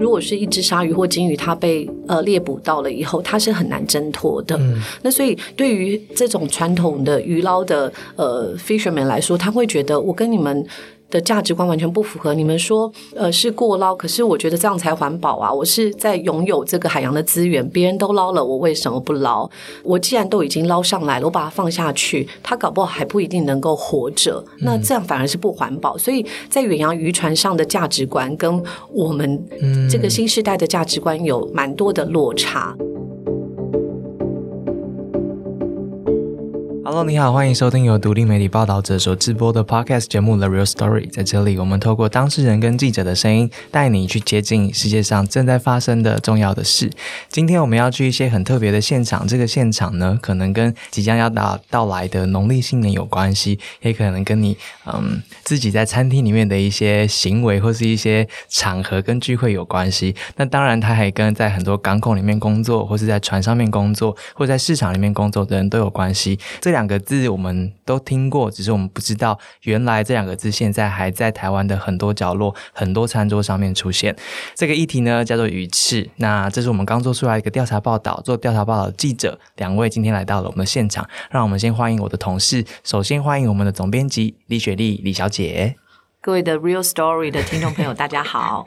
如果是一只鲨鱼或鲸鱼，它被呃猎捕到了以后，它是很难挣脱的。那所以对于这种传统的鱼捞的呃 fisherman 来说，他会觉得我跟你们。的价值观完全不符合。你们说，呃，是过捞，可是我觉得这样才环保啊！我是在拥有这个海洋的资源，别人都捞了，我为什么不捞？我既然都已经捞上来了，我把它放下去，它搞不好还不一定能够活着。那这样反而是不环保。所以在远洋渔船上的价值观，跟我们这个新时代的价值观有蛮多的落差。Hello，你好，欢迎收听由独立媒体报道者所直播的 Podcast 节目《The Real Story》。在这里，我们透过当事人跟记者的声音，带你去接近世界上正在发生的重要的事。今天我们要去一些很特别的现场，这个现场呢，可能跟即将要到到来的农历新年有关系，也可能跟你嗯自己在餐厅里面的一些行为或是一些场合跟聚会有关系。那当然，它还跟在很多港口里面工作，或是在船上面工作，或在市场里面工作的人都有关系。这两。两个字我们都听过，只是我们不知道，原来这两个字现在还在台湾的很多角落、很多餐桌上面出现。这个议题呢，叫做鱼翅。那这是我们刚做出来一个调查报道，做调查报道的记者两位今天来到了我们的现场，让我们先欢迎我的同事。首先欢迎我们的总编辑李雪莉李小姐。各位的 Real Story 的听众朋友，大家好。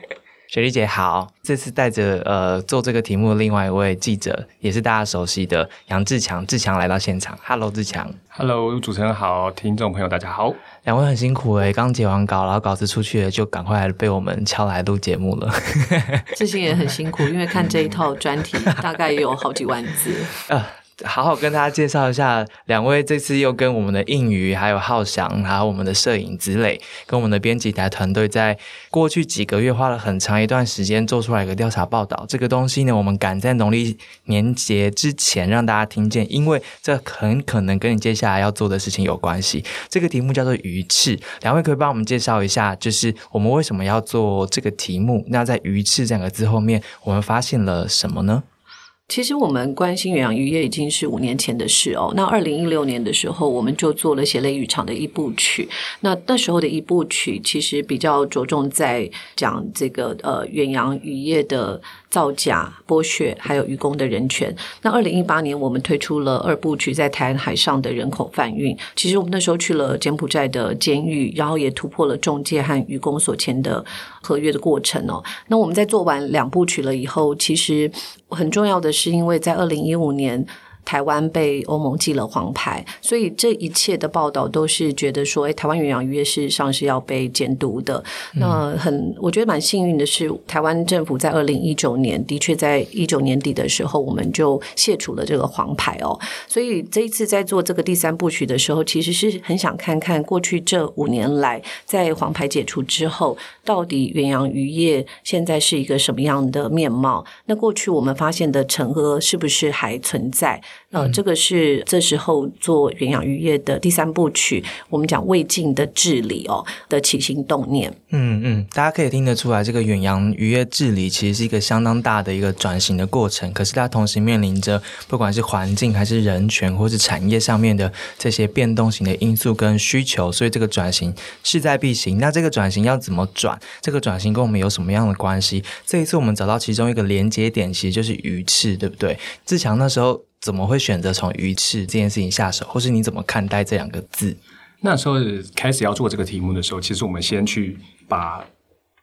雪莉姐好，这次带着呃做这个题目的另外一位记者，也是大家熟悉的杨志强，志强来到现场。Hello，志强。Hello，主持人好，听众朋友大家好。两位很辛苦诶，刚截完稿，然后稿子出去了，就赶快被我们敲来录节目了。志兴也很辛苦，因为看这一套专题大概有好几万字。好好跟大家介绍一下，两位这次又跟我们的应宇、还有浩翔，还有我们的摄影子磊，跟我们的编辑台团队，在过去几个月花了很长一段时间做出来一个调查报道。这个东西呢，我们赶在农历年节之前让大家听见，因为这很可能跟你接下来要做的事情有关系。这个题目叫做鱼翅，两位可以帮我们介绍一下，就是我们为什么要做这个题目？那在鱼翅这两个字后面，我们发现了什么呢？其实我们关心远洋渔业已经是五年前的事哦。那二零一六年的时候，我们就做了血泪渔场的一部曲。那那时候的一部曲其实比较着重在讲这个呃远洋渔业的。造假、剥削，还有渔工的人权。那二零一八年，我们推出了二部曲，在台湾海上的人口贩运。其实我们那时候去了柬埔寨的监狱，然后也突破了中介和渔工所签的合约的过程哦。那我们在做完两部曲了以后，其实很重要的是，因为在二零一五年。台湾被欧盟记了黄牌，所以这一切的报道都是觉得说，哎，台湾远洋渔业事实上是要被监督的。那很，我觉得蛮幸运的是，台湾政府在二零一九年的确在一九年底的时候，我们就卸除了这个黄牌哦。所以这一次在做这个第三部曲的时候，其实是很想看看过去这五年来，在黄牌解除之后，到底远洋渔业现在是一个什么样的面貌？那过去我们发现的沉疴是不是还存在？呃，这个是这时候做远洋渔业的第三部曲，我们讲未尽的治理哦的起心动念。嗯嗯，大家可以听得出来，这个远洋渔业治理其实是一个相当大的一个转型的过程。可是它同时面临着不管是环境还是人权或是产业上面的这些变动型的因素跟需求，所以这个转型势在必行。那这个转型要怎么转？这个转型跟我们有什么样的关系？这一次我们找到其中一个连接点，其实就是鱼翅，对不对？志强那时候。怎么会选择从鱼翅这件事情下手，或是你怎么看待这两个字？那时候开始要做这个题目的时候，其实我们先去把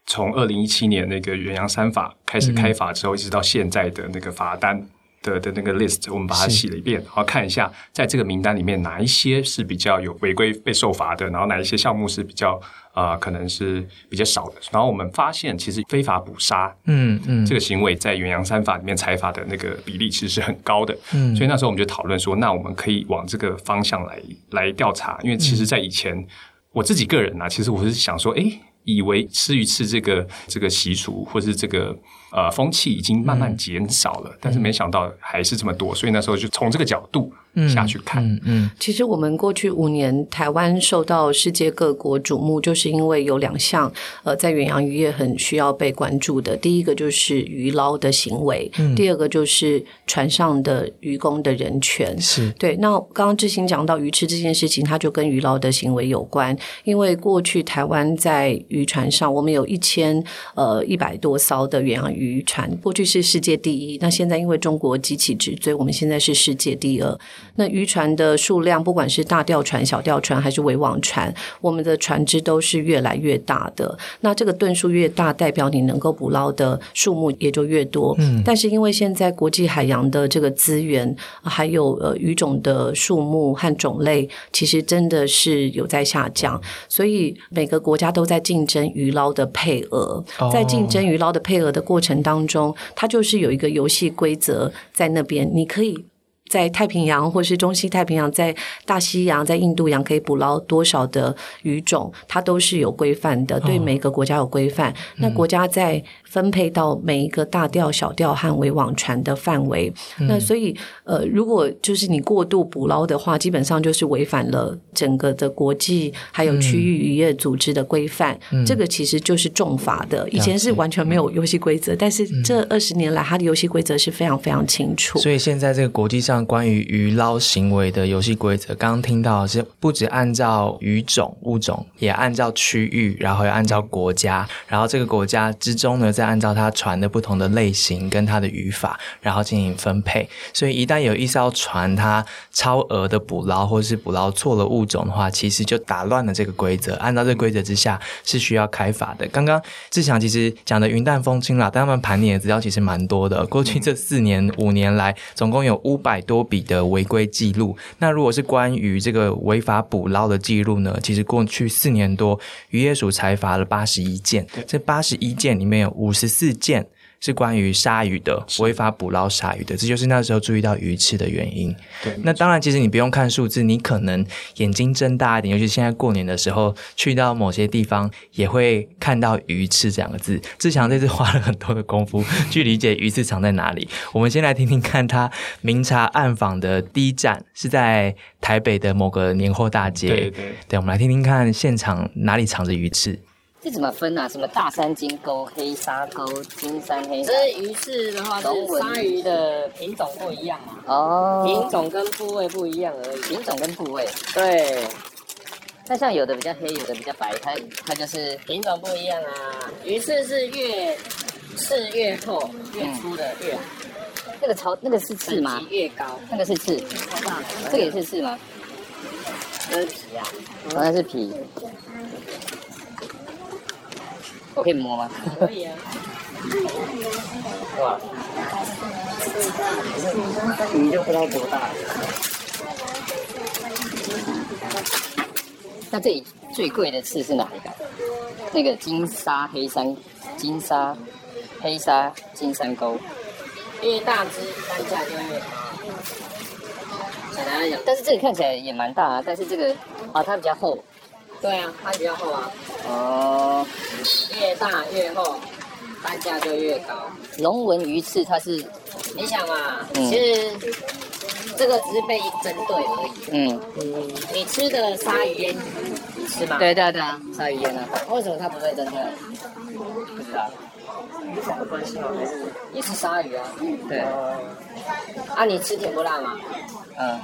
从二零一七年那个远洋三法开始开罚之后，一直到现在的那个罚单。的的那个 list，我们把它洗了一遍，然后看一下，在这个名单里面哪一些是比较有违规被受罚的，然后哪一些项目是比较啊可能是比较少的。然后我们发现，其实非法捕杀，嗯嗯，这个行为在远洋三法里面裁罚的那个比例其实是很高的。嗯，所以那时候我们就讨论说，那我们可以往这个方向来来调查，因为其实在以前我自己个人呢，其实我是想说，哎，以为吃鱼翅这个这个习俗或是这个。呃，风气已经慢慢减少了，但是没想到还是这么多，所以那时候就从这个角度。下去看，嗯，其实我们过去五年，台湾受到世界各国瞩目，就是因为有两项，呃，在远洋渔业很需要被关注的。第一个就是渔捞的行为，第二个就是船上的渔工的人权。是对。那刚刚志兴讲到鱼翅这件事情，它就跟渔捞的行为有关。因为过去台湾在渔船上，我们有一千呃一百多艘的远洋渔渔船，过去是世界第一，那现在因为中国急起直追，我们现在是世界第二。那渔船的数量，不管是大吊船、小吊船还是围网船，我们的船只都是越来越大的。那这个吨数越大，代表你能够捕捞的数目也就越多。嗯，但是因为现在国际海洋的这个资源，还有呃鱼种的数目和种类，其实真的是有在下降，所以每个国家都在竞争鱼捞的配额，在竞争鱼捞的配额的过程当中，它就是有一个游戏规则在那边，你可以。在太平洋或是中西太平洋，在大西洋、在印度洋可以捕捞多少的鱼种，它都是有规范的，对每个国家有规范。那国家在分配到每一个大钓、小钓和围网船的范围。那所以，呃，如果就是你过度捕捞的话，基本上就是违反了整个的国际还有区域渔业组织的规范。这个其实就是重罚的。以前是完全没有游戏规则，但是这二十年来，它的游戏规则是非常非常清楚。所以现在这个国际上。关于鱼捞行为的游戏规则，刚刚听到是不止按照鱼种物种，也按照区域，然后也按照国家，然后这个国家之中呢，再按照它船的不同的类型跟它的语法，然后进行分配。所以一旦有一艘船它超额的捕捞，或是捕捞错了物种的话，其实就打乱了这个规则。按照这个规则之下，是需要开罚的。刚刚志强其实讲的云淡风轻啦，但他们盘点的资料其实蛮多的。过去这四年五年来，总共有五百多。多笔的违规记录，那如果是关于这个违法捕捞的记录呢？其实过去四年多，渔业署裁罚了八十一件，这八十一件里面有五十四件。是关于鲨鱼的违法捕捞鲨鱼的，这就是那时候注意到鱼翅的原因。对，那当然，其实你不用看数字，你可能眼睛睁大一点，尤其现在过年的时候，去到某些地方也会看到鱼翅这两个字。志强这次花了很多的功夫 去理解鱼翅藏在哪里。我们先来听听看，他明察暗访的第一站是在台北的某个年货大街。对对，对，我们来听听看现场哪里藏着鱼翅。这怎么分啊？什么大山金钩、黑沙钩、金山黑？这鱼翅的话，是鲨鱼的品种不一样嘛？哦，品种跟部位不一样而已。品种跟部位，对。那像有的比较黑，有的比较白，它它就是品种不一样啊。鱼翅是越刺越厚，越粗的越好。那个超那个是刺吗？越高，那个是刺。这个也是刺吗？这是皮啊，好像是皮。我可以摸吗？可以啊。哇，你就不知道多大。那这里最贵的刺是哪一个？那个金沙黑山，金沙黑沙金山钩，越大只单价就越高。但是这个看起来也蛮大啊，但是这个啊它比较厚。对啊，它比较厚啊。哦。越大越厚，单价就越高。龙纹鱼翅它是，你想嘛，其实这个只是被针对而已。嗯嗯，你吃的鲨鱼烟，你吃吗？对对对啊，鲨鱼烟啊。为什么它不会针对？不知道。有什么关系吗？还是也是鲨鱼啊？对。啊，你吃甜不辣吗？嗯。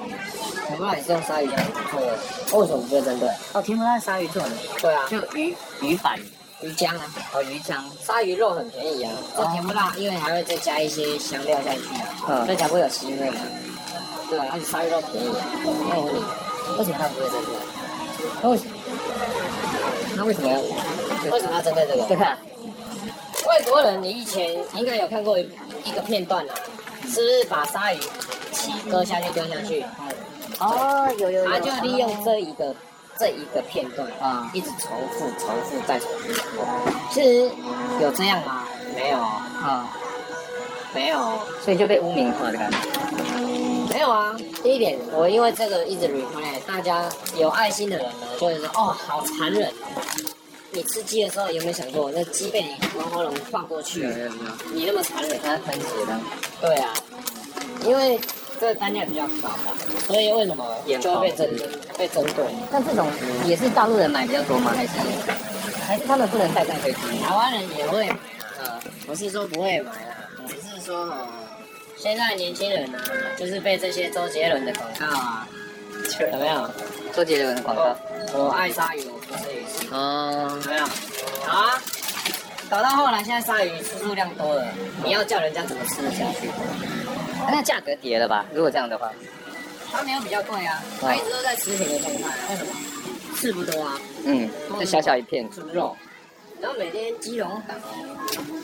甜不辣也是用鲨鱼烟做的，为什么不会针对？哦，甜不辣鲨鱼做的。对啊，就鱼鱼板。鱼浆啊，哦，鱼浆，鲨鱼肉很便宜啊，这甜不辣，因为还会再加一些香料下去啊，所以才会有腥味嘛。对啊，而且鲨鱼肉便宜。那我问你，为什么它不会针对？那为什么？那为什么要？为什么要针对这个？对看，外国人，你以前应该有看过一个片段啊，是不是把鲨鱼鳍割下去丢下去？哦，有有有。他就利用这一个。这一个片段啊，一直重复、重复再重复。其实有这样吗？没有啊，没有，所以就被污名化的感觉。没有啊，第一点，我因为这个一直 replay，大家有爱心的人呢，就会说哦，好残忍。你吃鸡的时候有没有想过，那鸡被你从喉咙放过去，你那么残忍，它分解的？对啊，因为。这个单价比较高，所以为什么就会被针被针对？但这种也是大陆人买比较多吗？还是还是他们不能带上飞机？台湾人也会买啊，不是说不会买啊，只是说哦，现在年轻人呢，就是被这些周杰伦的广告啊，有没有？周杰伦的广告，我爱鲨鱼，哦，有没有？好啊，搞到后来现在鲨鱼出入量多了，你要叫人家怎么吃得下去？那价格跌了吧？如果这样的话，它没有比较贵啊，它一直都在持平的状态。为什么？刺不多啊。嗯，就小小一片猪肉，然后每天基隆港，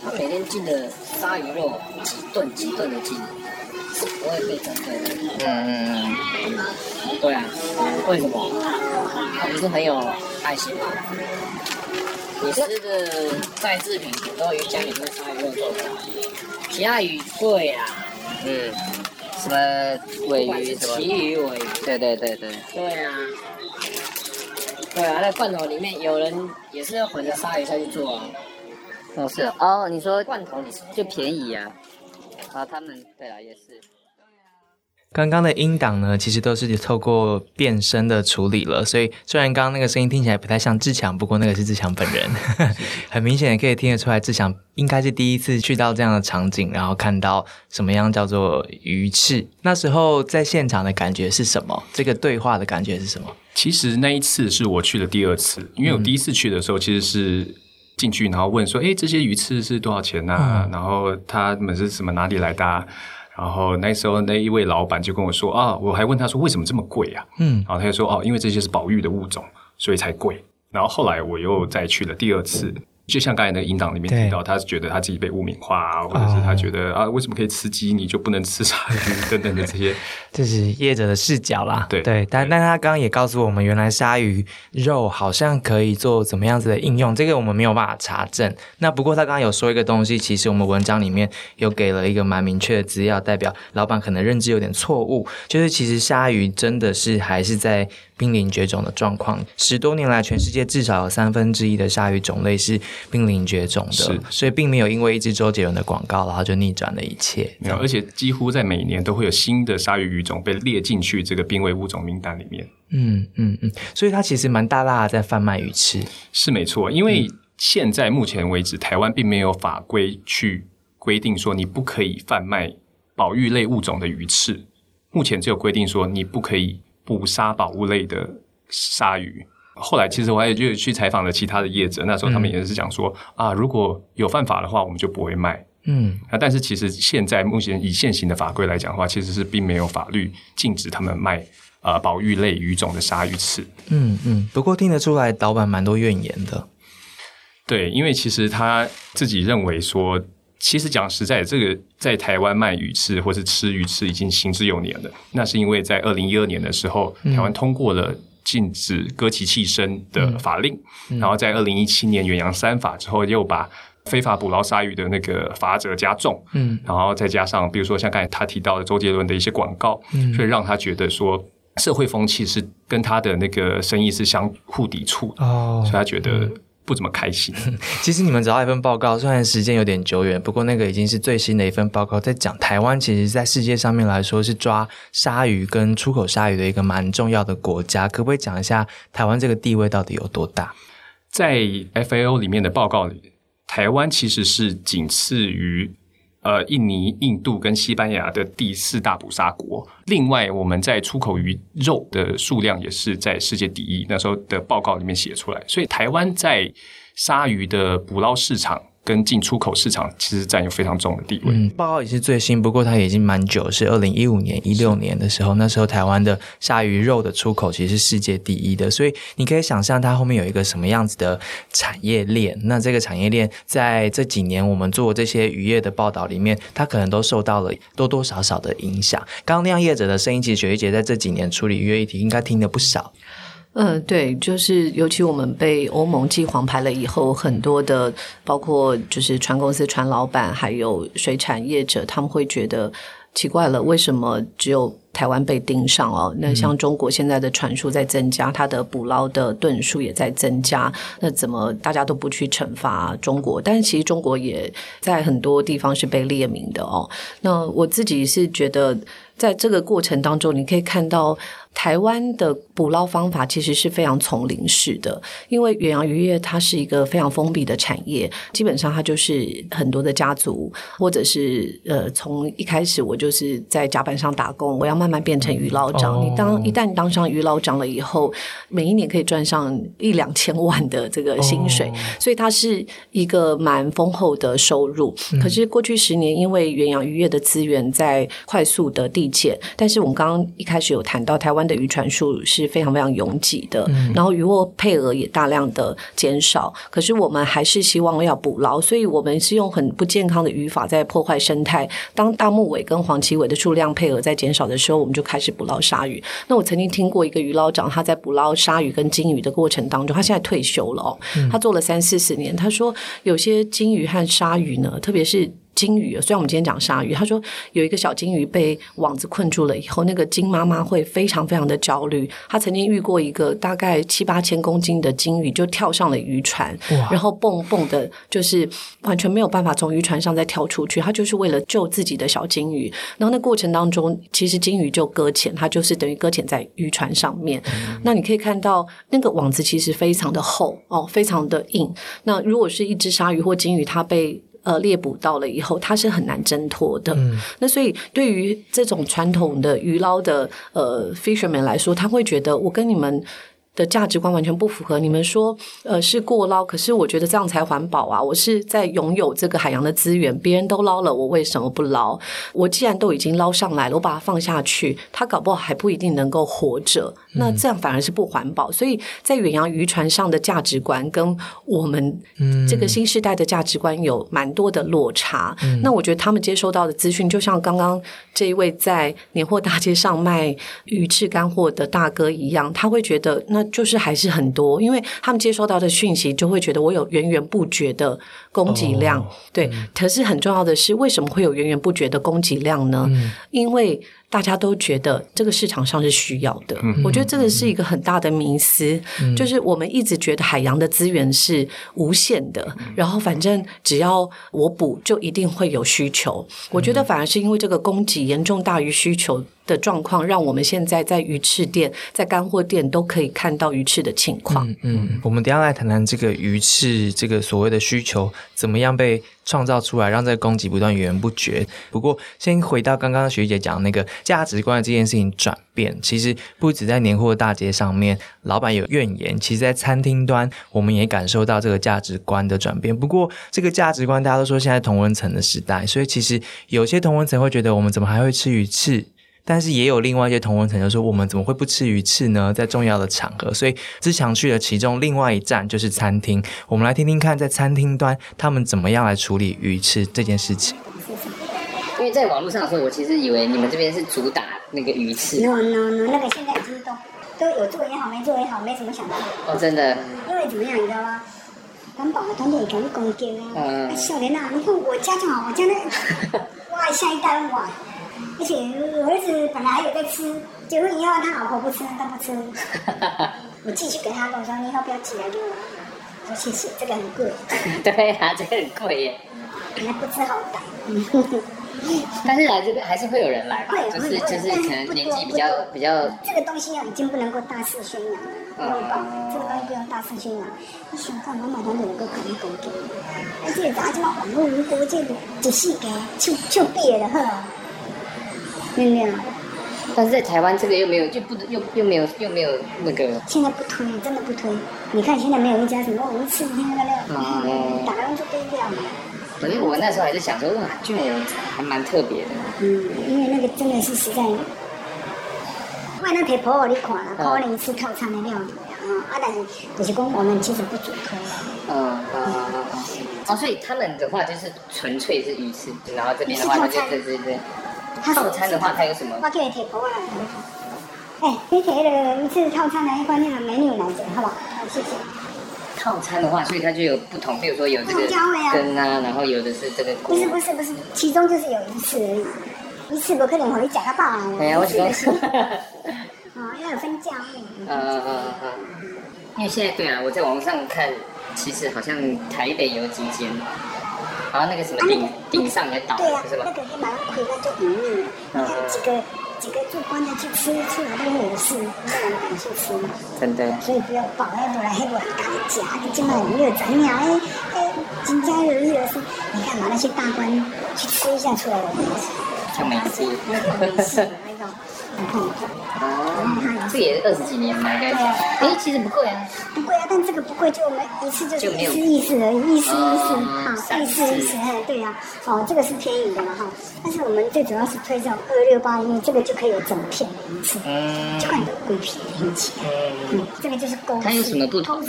他每天进的鲨鱼肉几吨几吨的进，我也被整退的。嗯嗯嗯。对啊，为什么？他不是很有爱心吗？你吃的在制品都鱼家里面鲨鱼肉做的，其他鱼贵啊。嗯，什么尾鱼什么？鱼尾鱼。对对对对。对啊。对啊，那罐头里面有人也是要混着鲨鱼下去做啊。哦是哦，你说罐头你是就便宜呀？啊，他们对啊也是。刚刚的音档呢，其实都是透过变声的处理了，所以虽然刚刚那个声音听起来不太像志强，不过那个是志强本人，很明显可以听得出来，志强应该是第一次去到这样的场景，然后看到什么样叫做鱼翅。那时候在现场的感觉是什么？这个对话的感觉是什么？其实那一次是我去的第二次，因为我第一次去的时候其实是进去，然后问说：“哎，这些鱼翅是多少钱呢？然后他们是什么哪里来的？”然后那时候那一位老板就跟我说啊，我还问他说为什么这么贵啊？嗯，然后他就说哦，因为这些是保育的物种，所以才贵。然后后来我又再去了第二次。就像刚才那个引导里面提到，他是觉得他自己被污名化啊，或者是他觉得啊，为什么可以吃鸡，你就不能吃鲨鱼等等的这些，这是业者的视角啦。对对，但但他刚刚也告诉我们，原来鲨鱼肉好像可以做怎么样子的应用，这个我们没有办法查证。那不过他刚刚有说一个东西，其实我们文章里面有给了一个蛮明确的资料，代表老板可能认知有点错误，就是其实鲨鱼真的是还是在。濒临绝种的状况，十多年来，全世界至少有三分之一的鲨鱼种类是濒临绝种的，所以并没有因为一支周杰伦的广告，然后就逆转了一切。没有，而且几乎在每年都会有新的鲨鱼鱼种被列进去这个濒危物种名单里面。嗯嗯嗯，所以它其实蛮大大的在贩卖鱼翅，是没错。因为现在目前为止，台湾并没有法规去规定说你不可以贩卖保育类物种的鱼翅，目前只有规定说你不可以。捕杀宝物类的鲨鱼，后来其实我也就去采访了其他的业者，那时候他们也是讲说啊，如果有犯法的话，我们就不会卖。嗯，啊，但是其实现在目前以现行的法规来讲的话，其实是并没有法律禁止他们卖呃保育类鱼种的鲨鱼翅。嗯嗯，不过听得出来，老板蛮多怨言的。对，因为其实他自己认为说。其实讲实在，这个在台湾卖鱼翅或是吃鱼翅已经行之有年了。那是因为在二零一二年的时候，台湾通过了禁止割鳍弃身的法令，然后在二零一七年远洋三法之后，又把非法捕捞鲨鱼的那个罚则加重。嗯，然后再加上比如说像刚才他提到的周杰伦的一些广告，所以让他觉得说社会风气是跟他的那个生意是相互抵触。哦，所以他觉得。不怎么开心。其实你们找到一份报告，虽然时间有点久远，不过那个已经是最新的一份报告，在讲台湾其实，在世界上面来说是抓鲨鱼跟出口鲨鱼的一个蛮重要的国家。可不可以讲一下台湾这个地位到底有多大？在 FAO 里面的报告里，台湾其实是仅次于。呃，印尼、印度跟西班牙的第四大捕杀国。另外，我们在出口鱼肉的数量也是在世界第一。那时候的报告里面写出来，所以台湾在鲨鱼的捕捞市场。跟进出口市场其实占有非常重的地位。嗯，报告也是最新，不过它已经蛮久，是二零一五年、一六年的时候，那时候台湾的鲨鱼肉的出口其实是世界第一的，所以你可以想象它后面有一个什么样子的产业链。那这个产业链在这几年我们做这些渔业的报道里面，它可能都受到了多多少少的影响。刚刚那业者的声音，其实雪玉姐在这几年处理渔业议题，应该听了不少。嗯，对，就是尤其我们被欧盟记黄牌了以后，很多的包括就是船公司、船老板，还有水产业者，他们会觉得奇怪了，为什么只有台湾被盯上哦？那像中国现在的船数在增加，它的捕捞的吨数也在增加，那怎么大家都不去惩罚中国？但是其实中国也在很多地方是被列明的哦。那我自己是觉得。在这个过程当中，你可以看到。台湾的捕捞方法其实是非常丛林式的，因为远洋渔业它是一个非常封闭的产业，基本上它就是很多的家族，或者是呃，从一开始我就是在甲板上打工，我要慢慢慢变成渔捞长。你当一旦当上渔捞长了以后，每一年可以赚上一两千万的这个薪水，所以它是一个蛮丰厚的收入。可是过去十年，因为远洋渔业的资源在快速的递减，但是我们刚刚一开始有谈到台湾。的渔船数是非常非常拥挤的，然后渔获配额也大量的减少。可是我们还是希望要捕捞，所以我们是用很不健康的渔法在破坏生态。当大木尾跟黄鳍尾的数量配额在减少的时候，我们就开始捕捞鲨鱼。那我曾经听过一个渔捞长，他在捕捞鲨鱼跟金鱼的过程当中，他现在退休了哦，他做了三四十年。他说有些金鱼和鲨鱼呢，特别是。金鱼，虽然我们今天讲鲨鱼，他说有一个小金鱼被网子困住了以后，那个金妈妈会非常非常的焦虑。他曾经遇过一个大概七八千公斤的金鱼，就跳上了渔船，然后蹦蹦的，就是完全没有办法从渔船上再跳出去。他就是为了救自己的小金鱼。然后那过程当中，其实金鱼就搁浅，它就是等于搁浅在渔船上面。那你可以看到那个网子其实非常的厚哦，非常的硬。那如果是一只鲨鱼或金鱼，它被呃，猎捕到了以后，它是很难挣脱的。那所以，对于这种传统的鱼捞的呃 fisherman 来说，他会觉得我跟你们。的价值观完全不符合。你们说，呃，是过捞，可是我觉得这样才环保啊！我是在拥有这个海洋的资源，别人都捞了，我为什么不捞？我既然都已经捞上来了，我把它放下去，它搞不好还不一定能够活着。那这样反而是不环保。所以在远洋渔船上的价值观跟我们这个新时代的价值观有蛮多的落差。那我觉得他们接收到的资讯，就像刚刚这一位在年货大街上卖鱼翅干货的大哥一样，他会觉得那。就是还是很多，因为他们接收到的讯息，就会觉得我有源源不绝的供给量。对，可是很重要的是，为什么会有源源不绝的供给量呢？因为大家都觉得这个市场上是需要的。我觉得这个是一个很大的迷思，就是我们一直觉得海洋的资源是无限的，然后反正只要我补，就一定会有需求。我觉得反而是因为这个供给严重大于需求。的状况，让我们现在在鱼翅店、在干货店都可以看到鱼翅的情况。嗯，我们等下来谈谈这个鱼翅这个所谓的需求怎么样被创造出来，让这个供给不断源源不绝。不过，先回到刚刚学姐讲那个价值观的这件事情转变，其实不止在年货大街上面，老板有怨言，其实在餐厅端，我们也感受到这个价值观的转变。不过，这个价值观大家都说现在同温层的时代，所以其实有些同温层会觉得，我们怎么还会吃鱼翅？但是也有另外一些同文层，就说我们怎么会不吃鱼翅呢？在重要的场合，所以志强去了其中另外一站就是餐厅。我们来听听看，在餐厅端他们怎么样来处理鱼翅这件事情。因为在网络上的时候，我其实以为你们这边是主打那个鱼翅。no no no，那个现在已经都都有做也好，没做也好，没什么想到。哦，真的。因为怎么样，你知道吗？环保的团队给你攻击啊！嗯。少年啊，你看我家就好，我家那 哇，下一代哇。而且我儿子本来还有在吃，结婚以后他老婆不吃，他不吃。我继续给他跟我说：“你以后不要寄来给我。”我说：“谢谢，这个很贵。”对呀，这个很贵耶。人家不吃好歹。但是来这边还是会有人来吧？就是就是可能年纪比较比较。这个东西啊，已经不能够大肆宣扬了。嗯。这个东西不用大肆宣扬。你想看妈妈团队有个可能高级，而且大家网络如果这个仔细给就就毕业了哈。没有，但是在台湾这个又没有，就不又又没有又没有那个。现在不推，真的不推。你看现在没有一家什么鱼翅那个料，打完就丢掉了。反正我那时候还是想说，哇，居然有，还蛮特别的。嗯，因为那个真的是实在。外那提婆你看了，可能是套餐的料理啊，啊，但是就是讲我们其实不主推。嗯嗯嗯嗯。哦，所以他们的话就是纯粹是鱼翅，然后这边的话就对对对。套餐的话，它有什么？我叫你提婆啊！哎，你提那个一次套餐的一罐那个美女奶子，好不好？谢谢。套餐的话，所以它就有不同，比如说有这个根啊，然后有的是这个。不是不是不是，其中就是有一次而已，一次不可能和你讲个饱啊！哎呀，我讲。啊，要有分价嗯嗯嗯嗯。因为现在对啊，我在网上看，其实好像台北有几间。啊，那个什么钉钉上也倒，对呀，是吧？那个黑马上亏了就隐秘了。你看几个几个做官的去吃，出来都会有事，没人敢去吃嘛。真的。所以不要保要来黑乱敢夹，你今晚没有怎样？哎哎，金家有日的是，你看嘛，那些大官去吃一下出来了，就没事，没事，那个。哦，这也是二十几年嘛，应该。哎，其实不贵啊。不贵啊，但这个不贵，就我们一次就是一次一次而已，意思意思，好，意思意思，哎，对呀，哦，这个是便宜的嘛哈。但是我们最主要是推这种二六八，因为这个就可以有整片的一次，就看你的龟皮很起来。嗯，这个就是钩。它有什么不同？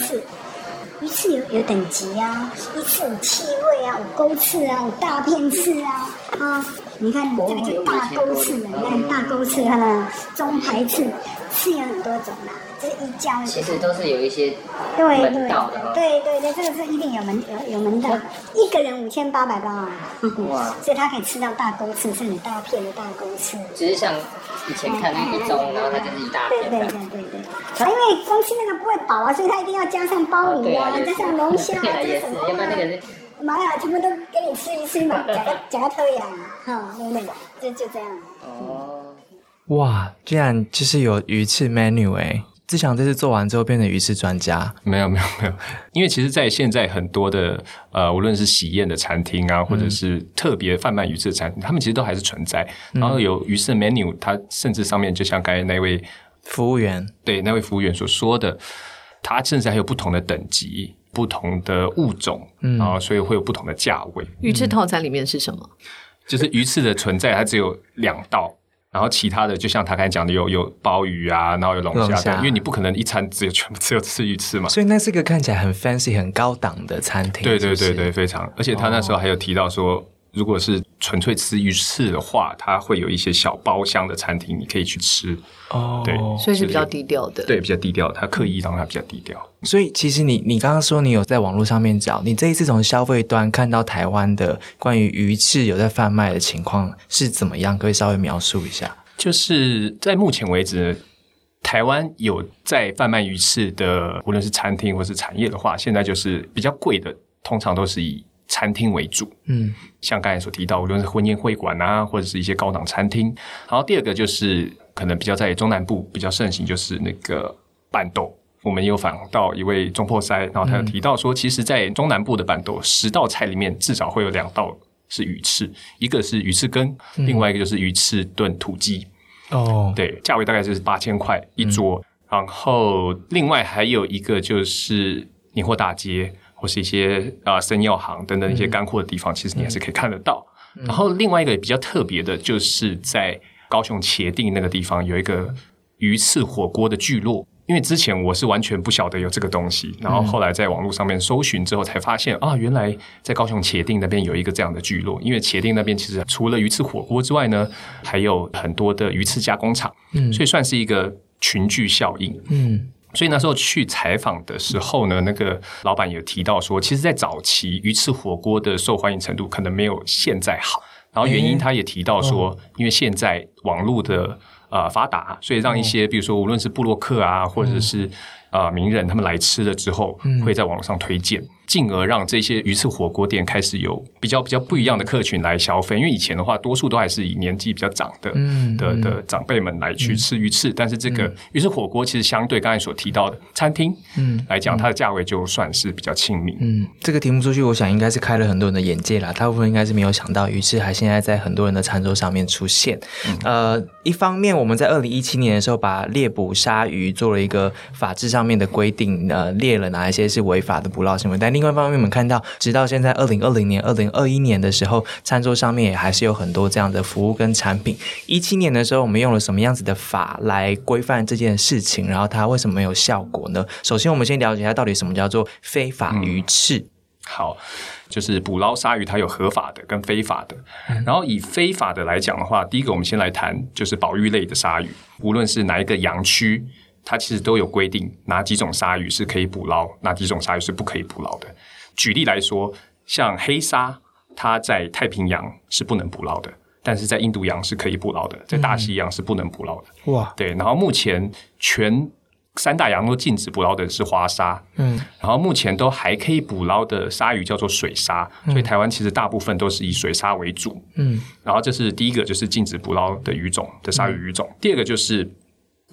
鱼刺有有等级啊，鱼刺有气味啊，有钩刺啊，有大片刺啊，啊。你看这个就大钩刺，你看大钩刺，它的中排刺，刺有很多种的。这一教其实都是有一些门道的。对对对，这个是一定有门有有门道。一个人五千八百八啊！哇！所以他可以吃到大钩刺，是很大片的大钩刺。只是像以前看那个钟，然后它就是一大片。对对对对对。因为光吃那个不会饱啊，所以他一定要加上鲍鱼啊，加上龙虾啊，这什么？要不然那个是。妈呀，全部都给你吃一吃嘛，夹个夹个特呀，哈，对不对？就就这样。哦。哇，居然就是有鱼翅 menu 哎！志强这次做完之后变成鱼翅专家？没有没有没有，因为其实，在现在很多的呃，无论是喜宴的餐厅啊，或者是特别贩卖鱼翅的餐厅，他们其实都还是存在。然后有鱼翅 menu，它甚至上面就像刚才那位服务员对那位服务员所说的，它甚至还有不同的等级。不同的物种，然后所以会有不同的价位。鱼翅套餐里面是什么？就是鱼翅的存在，它只有两道，然后其他的就像他刚才讲的，有有鲍鱼啊，然后有龙虾，因为你不可能一餐只有全部只有吃鱼翅嘛。所以那是一个看起来很 fancy、很高档的餐厅。对对对对，非常。而且他那时候还有提到说。如果是纯粹吃鱼翅的话，它会有一些小包厢的餐厅，你可以去吃。哦，对，所以是比较低调的。对，比较低调，它刻意让它比较低调。所以其实你你刚刚说你有在网络上面找，你这一次从消费端看到台湾的关于鱼翅有在贩卖的情况是怎么样？可以稍微描述一下。就是在目前为止，台湾有在贩卖鱼翅的，无论是餐厅或是产业的话，现在就是比较贵的，通常都是以。餐厅为主，嗯，像刚才所提到，无论是婚宴会馆啊，或者是一些高档餐厅。然后第二个就是可能比较在中南部比较盛行，就是那个板豆。我们有访到一位中破塞，然后他有提到说，其实，在中南部的板豆十道菜里面，至少会有两道是鱼翅，一个是鱼翅羹，另外一个就是鱼翅炖土鸡。哦，对，价位大概就是八千块一桌。然后另外还有一个就是年货大街。或是一些啊生药行等等一些干货的地方，其实你还是可以看得到。然后另外一个比较特别的，就是在高雄茄定那个地方有一个鱼翅火锅的聚落。因为之前我是完全不晓得有这个东西，然后后来在网络上面搜寻之后，才发现啊，原来在高雄茄定那边有一个这样的聚落。因为茄定那边其实除了鱼翅火锅之外呢，还有很多的鱼翅加工厂，嗯，所以算是一个群聚效应，嗯。所以那时候去采访的时候呢，那个老板也提到说，其实，在早期鱼翅火锅的受欢迎程度可能没有现在好。然后原因他也提到说，因为现在网络的呃发达，所以让一些比如说无论是布洛克啊，或者是啊名人他们来吃了之后，会在网络上推荐。进而让这些鱼翅火锅店开始有比较比较不一样的客群来消费，因为以前的话，多数都还是以年纪比较长的的的长辈们来去吃鱼翅，但是这个鱼翅火锅其实相对刚才所提到的餐厅嗯来讲，它的价位就算是比较亲民。嗯，这个题目出去，我想应该是开了很多人的眼界啦。大部分应该是没有想到鱼翅还现在在很多人的餐桌上面出现。呃，一方面我们在二零一七年的时候把猎捕鲨鱼做了一个法制上面的规定，呃，列了哪一些是违法的捕捞行为，但另外一方面，我们看到，直到现在二零二零年、二零二一年的时候，餐桌上面也还是有很多这样的服务跟产品。一七年的时候，我们用了什么样子的法来规范这件事情？然后它为什么没有效果呢？首先，我们先了解一下到底什么叫做非法鱼翅。好，就是捕捞鲨鱼，它有合法的跟非法的。然后以非法的来讲的话，第一个我们先来谈，就是保育类的鲨鱼，无论是哪一个洋区。它其实都有规定，哪几种鲨鱼是可以捕捞，哪几种鲨鱼是不可以捕捞的。举例来说，像黑鲨，它在太平洋是不能捕捞的，但是在印度洋是可以捕捞的，在大西洋是不能捕捞的。哇，对。然后目前全三大洋都禁止捕捞的是花鲨，嗯，然后目前都还可以捕捞的鲨鱼叫做水鲨，所以台湾其实大部分都是以水鲨为主，嗯，然后这是第一个就是禁止捕捞的鱼种的鲨鱼鱼种，第二个就是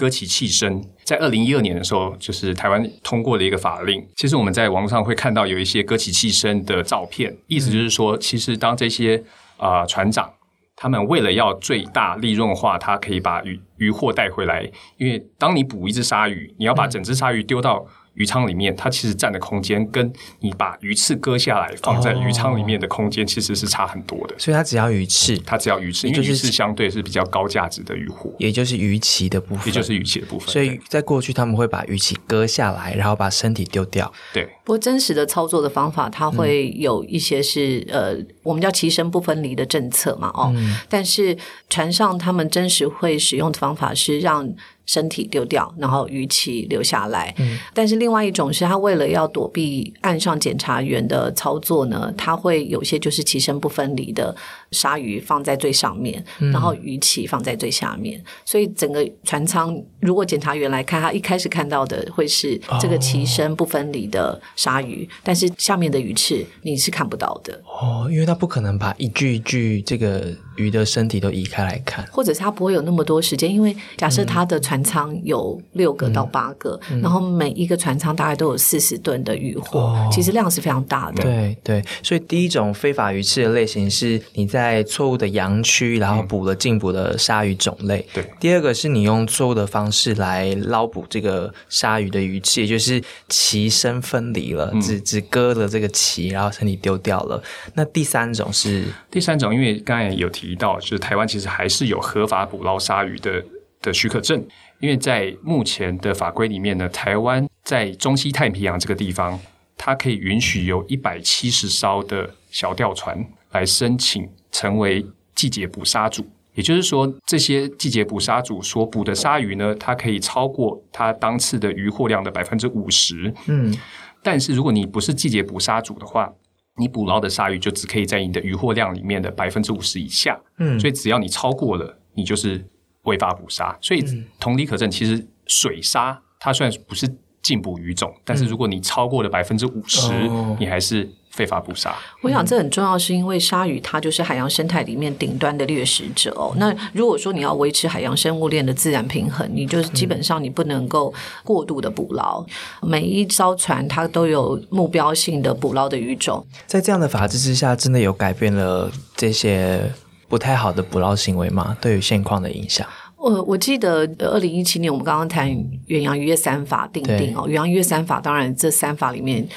割鳍弃身，在二零一二年的时候，就是台湾通过了一个法令，其实我们在网络上会看到有一些割鳍弃身的照片，意思就是说，其实当这些啊船长。他们为了要最大利润化，他可以把鱼鱼货带回来，因为当你捕一只鲨鱼，你要把整只鲨鱼丢到。鱼仓里面，它其实占的空间跟你把鱼翅割下来放在鱼仓里面的空间其实是差很多的。所以它只要鱼翅，它只要鱼翅，因为鱼刺相对是比较高价值的鱼货，也就是鱼鳍的部分，也就是鱼鳍的部分。所以在过去他们会把鱼鳍割下来，然后把身体丢掉。对。不过真实的操作的方法，它会有一些是呃，我们叫齐身不分离的政策嘛，哦。但是船上他们真实会使用的方法是让。身体丢掉，然后鱼鳍留下来。嗯，但是另外一种是他为了要躲避岸上检查员的操作呢，他会有些就是鳍身不分离的鲨鱼放在最上面，然后鱼鳍放在最下面。所以整个船舱，如果检查员来看，他一开始看到的会是这个鳍身不分离的鲨鱼，但是下面的鱼翅你是看不到的。哦，因为他不可能把一具一具这个。鱼的身体都移开来看，或者是他不会有那么多时间，因为假设他的船舱有六个到八个，然后每一个船舱大概都有四十吨的鱼货，其实量是非常大的。对对，所以第一种非法鱼翅的类型是你在错误的洋区，然后捕了进捕的鲨鱼种类。对，第二个是你用错误的方式来捞捕这个鲨鱼的鱼鳍，也就是鳍身分离了，只只割了这个鳍，然后身体丢掉了。那第三种是第三种，因为刚才有提。到就是台湾其实还是有合法捕捞鲨鱼的的许可证，因为在目前的法规里面呢，台湾在中西太平洋这个地方，它可以允许有一百七十艘的小钓船来申请成为季节捕杀主，也就是说，这些季节捕杀组所捕的鲨鱼呢，它可以超过它当次的渔获量的百分之五十。嗯，但是如果你不是季节捕杀组的话，你捕捞的鲨鱼就只可以在你的渔获量里面的百分之五十以下，嗯，所以只要你超过了，你就是违法捕杀。所以同理可证，其实水鲨它虽然不是禁捕鱼种，但是如果你超过了百分之五十，你还是。非法捕杀，我想这很重要，是因为鲨鱼它就是海洋生态里面顶端的掠食者哦。那如果说你要维持海洋生物链的自然平衡，你就是基本上你不能够过度的捕捞。每一艘船它都有目标性的捕捞的鱼种，在这样的法制之下，真的有改变了这些不太好的捕捞行为吗？对于现况的影响？我我记得二零一七年我们刚刚谈远洋渔业三法定定哦，远洋渔业三法，当然这三法里面。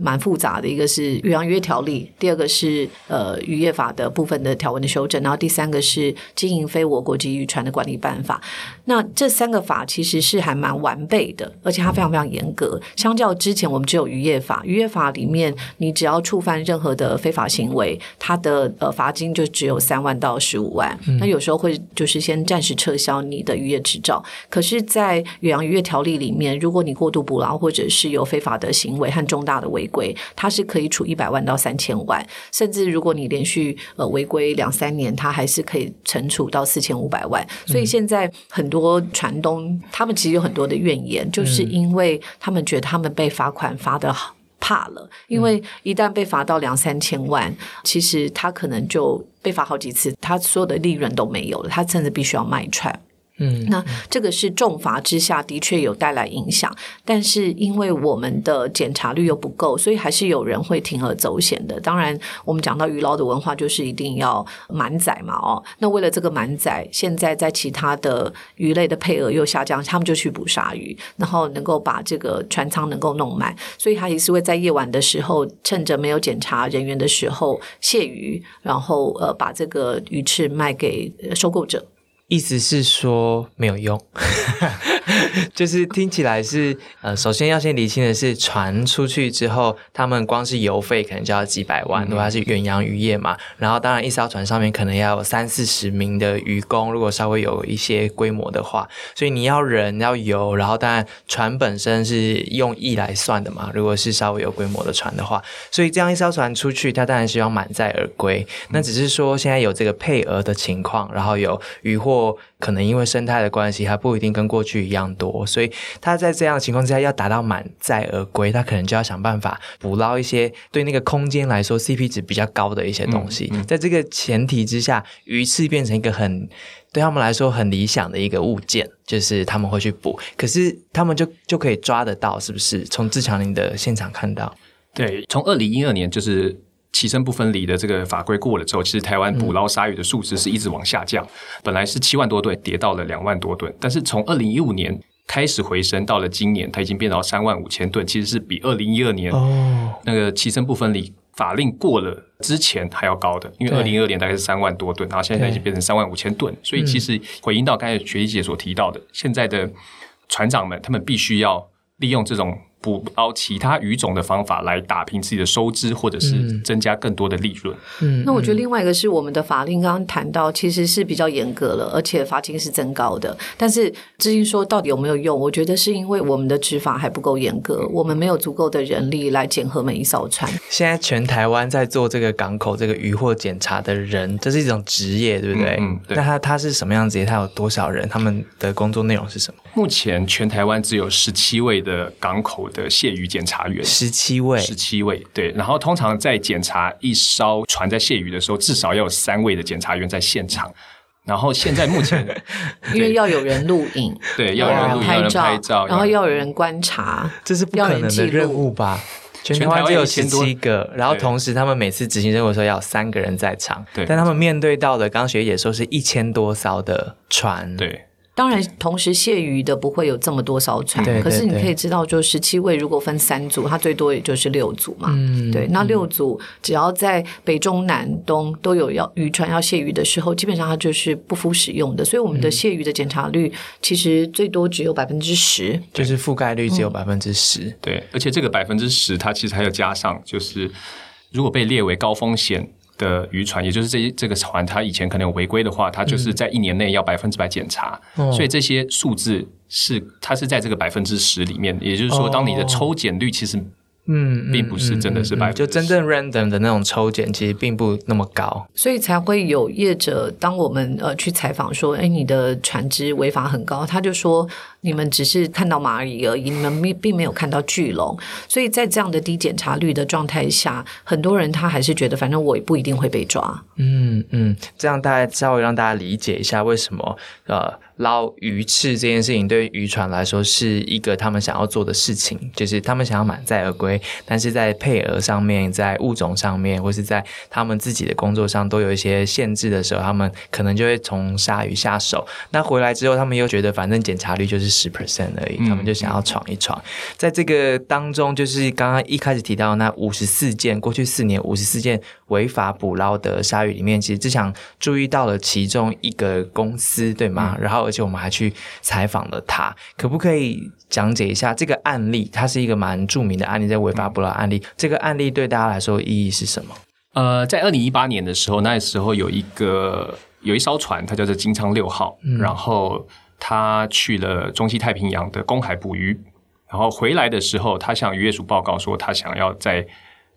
蛮复杂的，一个是渔洋渔业条例，第二个是呃渔业法的部分的条文的修正，然后第三个是经营非我国籍渔船的管理办法。那这三个法其实是还蛮完备的，而且它非常非常严格。相较之前我们只有渔业法，渔业法里面你只要触犯任何的非法行为，它的呃罚金就只有三万到十五万。那有时候会就是先暂时撤销你的渔业执照。可是，在远洋渔业条例里面，如果你过度捕捞或者是有非法的行为和重大的违违规，它是可以处一百万到三千万，甚至如果你连续呃违规两三年，它还是可以惩处到四千五百万。所以现在很多船东他们其实有很多的怨言，就是因为他们觉得他们被罚款罚的怕了，因为一旦被罚到两三千万，其实他可能就被罚好几次，他所有的利润都没有了，他甚至必须要卖船。嗯，那这个是重罚之下的确有带来影响，但是因为我们的检查率又不够，所以还是有人会铤而走险的。当然，我们讲到鱼捞的文化，就是一定要满载嘛，哦，那为了这个满载，现在在其他的鱼类的配额又下降，他们就去捕鲨鱼，然后能够把这个船舱能够弄满，所以他也是会在夜晚的时候，趁着没有检查人员的时候卸鱼，然后呃把这个鱼翅卖给收购者。意思是说没有用，就是听起来是呃，首先要先理清的是，船出去之后，他们光是油费可能就要几百万，如果它是远洋渔业嘛。然后当然一艘船上面可能要有三四十名的渔工，如果稍微有一些规模的话，所以你要人要油，然后当然船本身是用亿来算的嘛。如果是稍微有规模的船的话，所以这样一艘船出去，它当然是要满载而归。那只是说现在有这个配额的情况，然后有渔获。或可能因为生态的关系，它不一定跟过去一样多，所以它在这样的情况之下要达到满载而归，它可能就要想办法捕捞一些对那个空间来说 CP 值比较高的一些东西。在这个前提之下，鱼翅变成一个很对他们来说很理想的一个物件，就是他们会去捕，可是他们就就可以抓得到，是不是？从自强林的现场看到，对，从二零一二年就是。起身不分离的这个法规过了之后，其实台湾捕捞鲨鱼的数值是一直往下降，本来是七万多吨，跌到了两万多吨。但是从二零一五年开始回升，到了今年，它已经变到三万五千吨，其实是比二零一二年那个起身不分离法令过了之前还要高的。因为二零一二年大概是三万多吨，然后现在已经变成三万五千吨，所以其实回应到刚才学弟姐所提到的，现在的船长们他们必须要利用这种。捕捞其他鱼种的方法来打平自己的收支，或者是增加更多的利润。嗯，那我觉得另外一个是我们的法令，刚刚谈到其实是比较严格了，而且罚金是增高的。但是至于说到底有没有用，我觉得是因为我们的执法还不够严格，我们没有足够的人力来检核每一艘船。现在全台湾在做这个港口这个渔获检查的人，这是一种职业，对不对？嗯，对那他他是什么样子？他有多少人？他们的工作内容是什么？目前全台湾只有十七位的港口。的卸鱼检查员十七位，十七位对，然后通常在检查一艘船在卸鱼的时候，至少要有三位的检查员在现场。然后现在目前，因为要有人录影，对，要有人录影、拍照，然后要有人观察，这是不可能的任务吧？全台湾只有十七个，然后同时他们每次执行任务的时候要有三个人在场，对，但他们面对到的，刚刚学姐说是一千多艘的船，对。当然，同时卸鱼的不会有这么多艘船，可是你可以知道，就十七位如果分三组，它最多也就是六组嘛。对，那六组只要在北中南东都有要渔船要卸鱼的时候，基本上它就是不敷使用的。所以我们的卸鱼的检查率其实最多只有百分之十，就是覆盖率只有百分之十。对，而且这个百分之十，它其实还有加上，就是如果被列为高风险。的渔船，也就是这这个船，它以前可能有违规的话，它就是在一年内要百分之百检查，所以这些数字是它是在这个百分之十里面，也就是说，当你的抽检率其实。嗯，并不是真的是百分就真正 random 的那种抽检，其实并不那么高，所以才会有业者，当我们呃去采访说，哎，你的船只违法很高，他就说你们只是看到蚂蚁而已，你们并并没有看到巨龙，所以在这样的低检查率的状态下，很多人他还是觉得，反正我也不一定会被抓。嗯嗯，这样大家稍微让大家理解一下为什么呃。捞鱼翅这件事情对于渔船来说是一个他们想要做的事情，就是他们想要满载而归，但是在配额上面、在物种上面，或是在他们自己的工作上都有一些限制的时候，他们可能就会从鲨鱼下手。那回来之后，他们又觉得反正检查率就是十 percent 而已，他们就想要闯一闯。在这个当中，就是刚刚一开始提到那五十四件，过去四年五十四件违法捕捞的鲨鱼里面，其实只想注意到了其中一个公司，对吗？然后。而且我们还去采访了他，可不可以讲解一下这个案例？它是一个蛮著名的案例，在违法捕捞案例。这个案例对大家来说意义是什么？呃，在二零一八年的时候，那时候有一个有一艘船，它叫做金昌六号，然后他去了中西太平洋的公海捕鱼，然后回来的时候，他向渔业署报告说，他想要在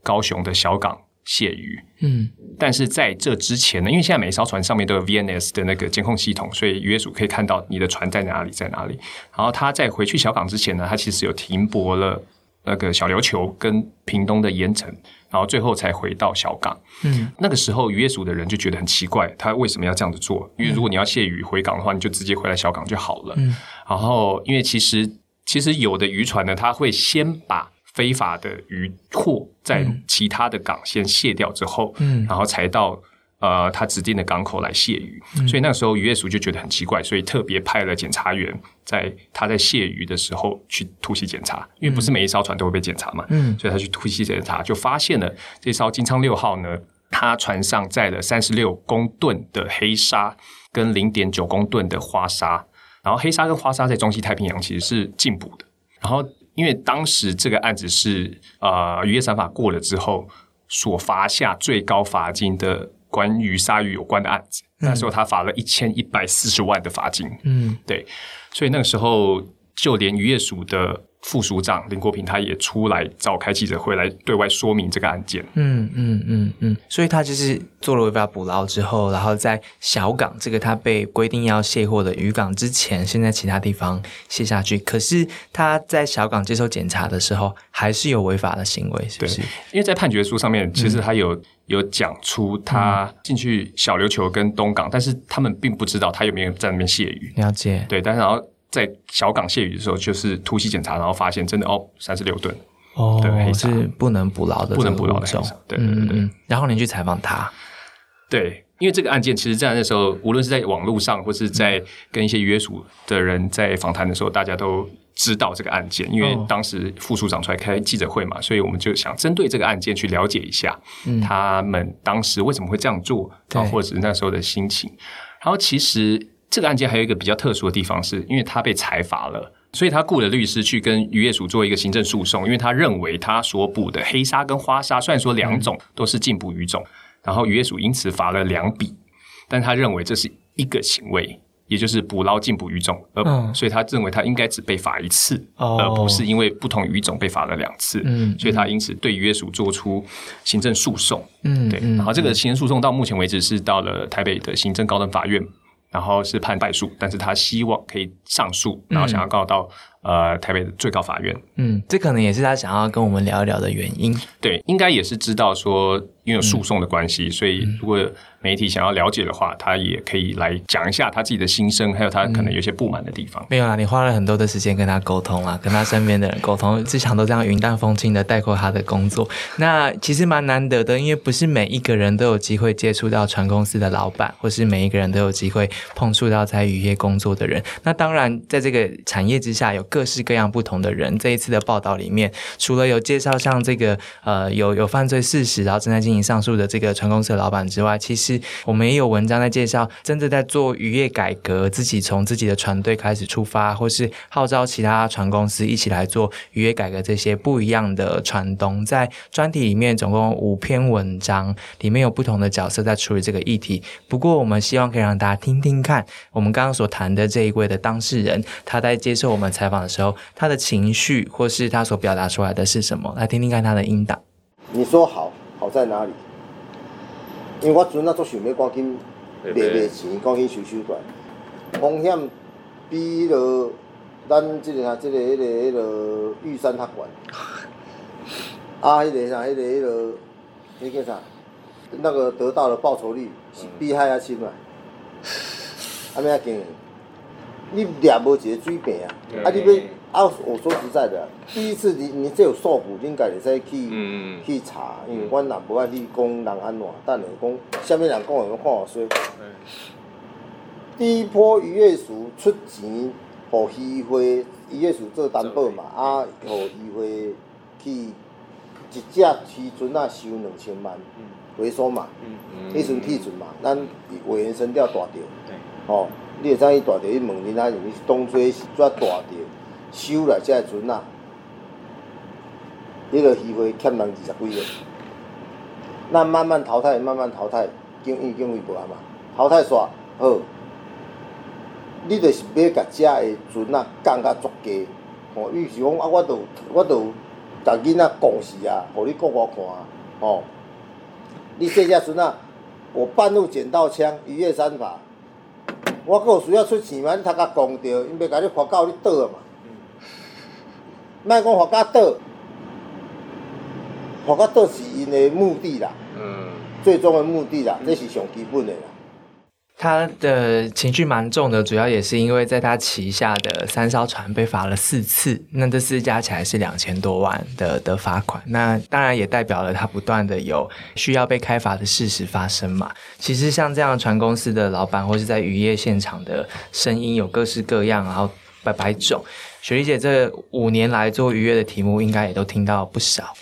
高雄的小港。卸鱼，嗯，但是在这之前呢，因为现在每一艘船上面都有 VNS 的那个监控系统，所以渔业署可以看到你的船在哪里，在哪里。然后他在回去小港之前呢，他其实有停泊了那个小琉球跟屏东的盐城，然后最后才回到小港。嗯，那个时候渔业署的人就觉得很奇怪，他为什么要这样子做？因为如果你要卸鱼回港的话，你就直接回来小港就好了。嗯，然后因为其实其实有的渔船呢，他会先把非法的渔货在其他的港先卸掉之后，嗯，然后才到呃他指定的港口来卸鱼，所以那个时候渔业署就觉得很奇怪，所以特别派了检查员在他在卸鱼的时候去突袭检查，因为不是每一艘船都会被检查嘛，嗯，所以他去突袭检查，就发现了这艘金昌六号呢，它船上载了三十六公吨的黑沙跟零点九公吨的花沙，然后黑沙跟花沙在中西太平洋其实是禁捕的，然后。因为当时这个案子是呃渔业三法过了之后所罚下最高罚金的关于鲨鱼有关的案子，那时候他罚了一千一百四十万的罚金。嗯，对，所以那个时候就连渔业署的副署长林国平他也出来召开记者会来对外说明这个案件。嗯嗯嗯嗯，所以他就是做了违法捕捞之后，然后在小港这个他被规定要卸货的渔港之前，先在其他地方卸下去。可是他在小港接受检查的时候，还是有违法的行为，是不是？因为在判决书上面，其实他有有讲出他进去小琉球跟东港，但是他们并不知道他有没有在那边卸鱼。了解，对，但是然后。在小港卸鱼的时候，就是突袭检查，然后发现真的哦，三十六吨哦，对，是不能捕捞的，不能捕捞的黑沙。对对对。然后您去采访他，对，因为这个案件，其实在那时候，无论是在网络上，或是在跟一些约署的人在访谈的时候，大家都知道这个案件，因为当时副署长出来开记者会嘛，所以我们就想针对这个案件去了解一下，他们当时为什么会这样做，啊，或者是那时候的心情。然后其实。这个案件还有一个比较特殊的地方，是因为他被裁罚了，所以他雇了律师去跟渔业署做一个行政诉讼，因为他认为他所捕的黑沙跟花沙，虽然说两种都是禁捕鱼种，然后渔业署因此罚了两笔，但他认为这是一个行为，也就是捕捞禁捕鱼种，而所以他认为他应该只被罚一次，而不是因为不同鱼种被罚了两次，所以他因此对渔业署做出行政诉讼。嗯，对，然后这个行政诉讼到目前为止是到了台北的行政高等法院。然后是判败诉，但是他希望可以上诉，然后想要告到呃台北的最高法院。嗯，这可能也是他想要跟我们聊一聊的原因。对，应该也是知道说，因为诉讼的关系，所以如果。媒体想要了解的话，他也可以来讲一下他自己的心声，还有他可能有些不满的地方。没有啊，你花了很多的时间跟他沟通啊，跟他身边的人沟通，日常都这样云淡风轻的带过他的工作。那其实蛮难得的，因为不是每一个人都有机会接触到船公司的老板，或是每一个人都有机会碰触到在渔业工作的人。那当然，在这个产业之下，有各式各样不同的人。这一次的报道里面，除了有介绍像这个呃有有犯罪事实，然后正在进行上诉的这个船公司的老板之外，其实。我们也有文章在介绍，真的在做渔业改革，自己从自己的船队开始出发，或是号召其他船公司一起来做渔业改革。这些不一样的船东，在专题里面总共五篇文章，里面有不同的角色在处理这个议题。不过，我们希望可以让大家听听看，我们刚刚所谈的这一位的当事人，他在接受我们采访的时候，他的情绪或是他所表达出来的是什么？来听听看他的音档。你说好，好在哪里？因为我阵啊，足想要赶紧卖卖钱，赶紧收收款。风险比迄落咱即个啊，即个迄个迄落玉山较悬。啊，迄个啥，迄个迄落，迄叫啥？那个得到的报酬率是比海较深啊。啊，咩啊惊？你掠无一个水平啊！啊，你要。啊，我说实在的，第一次你你这有受苦，应该会使去去查，因为阮也无爱去讲人安怎，等下讲下面人讲的看好说。第一波渔业署出钱，互渔会渔业署做担保嘛，啊，互渔会去一只渔船啊收两千万，回收嘛，迄阵替船嘛，咱委员生调大钓，哦，你会知伊大钓，伊问你哪是当初是怎大钓？收来遮个船啊，迄个鱼会欠人二十几个，那慢慢淘汰，慢慢淘汰，经营经费无啊嘛，淘汰煞好，你著是要甲遮个船啊降甲足低，吼，伊是讲啊，我著我著甲囡仔讲死啊，互你讲我看啊，吼，你这只船啊，我半路捡到枪，一夜三法，我阁有需要出钱嘛？你头壳讲着，因要甲你发到你倒啊嘛。卖讲发甲倒，发甲倒是因的目的啦，嗯，最终的目的啦，这是上基本的啦。他的情绪蛮重的，主要也是因为在他旗下的三艘船被罚了四次，那这次加起来是两千多万的的罚款。那当然也代表了他不断的有需要被开罚的事实发生嘛。其实像这样船公司的老板或是在渔业现场的声音有各式各样，然后百百种。雪莉姐这五年来做愉悦的题目，应该也都听到不少。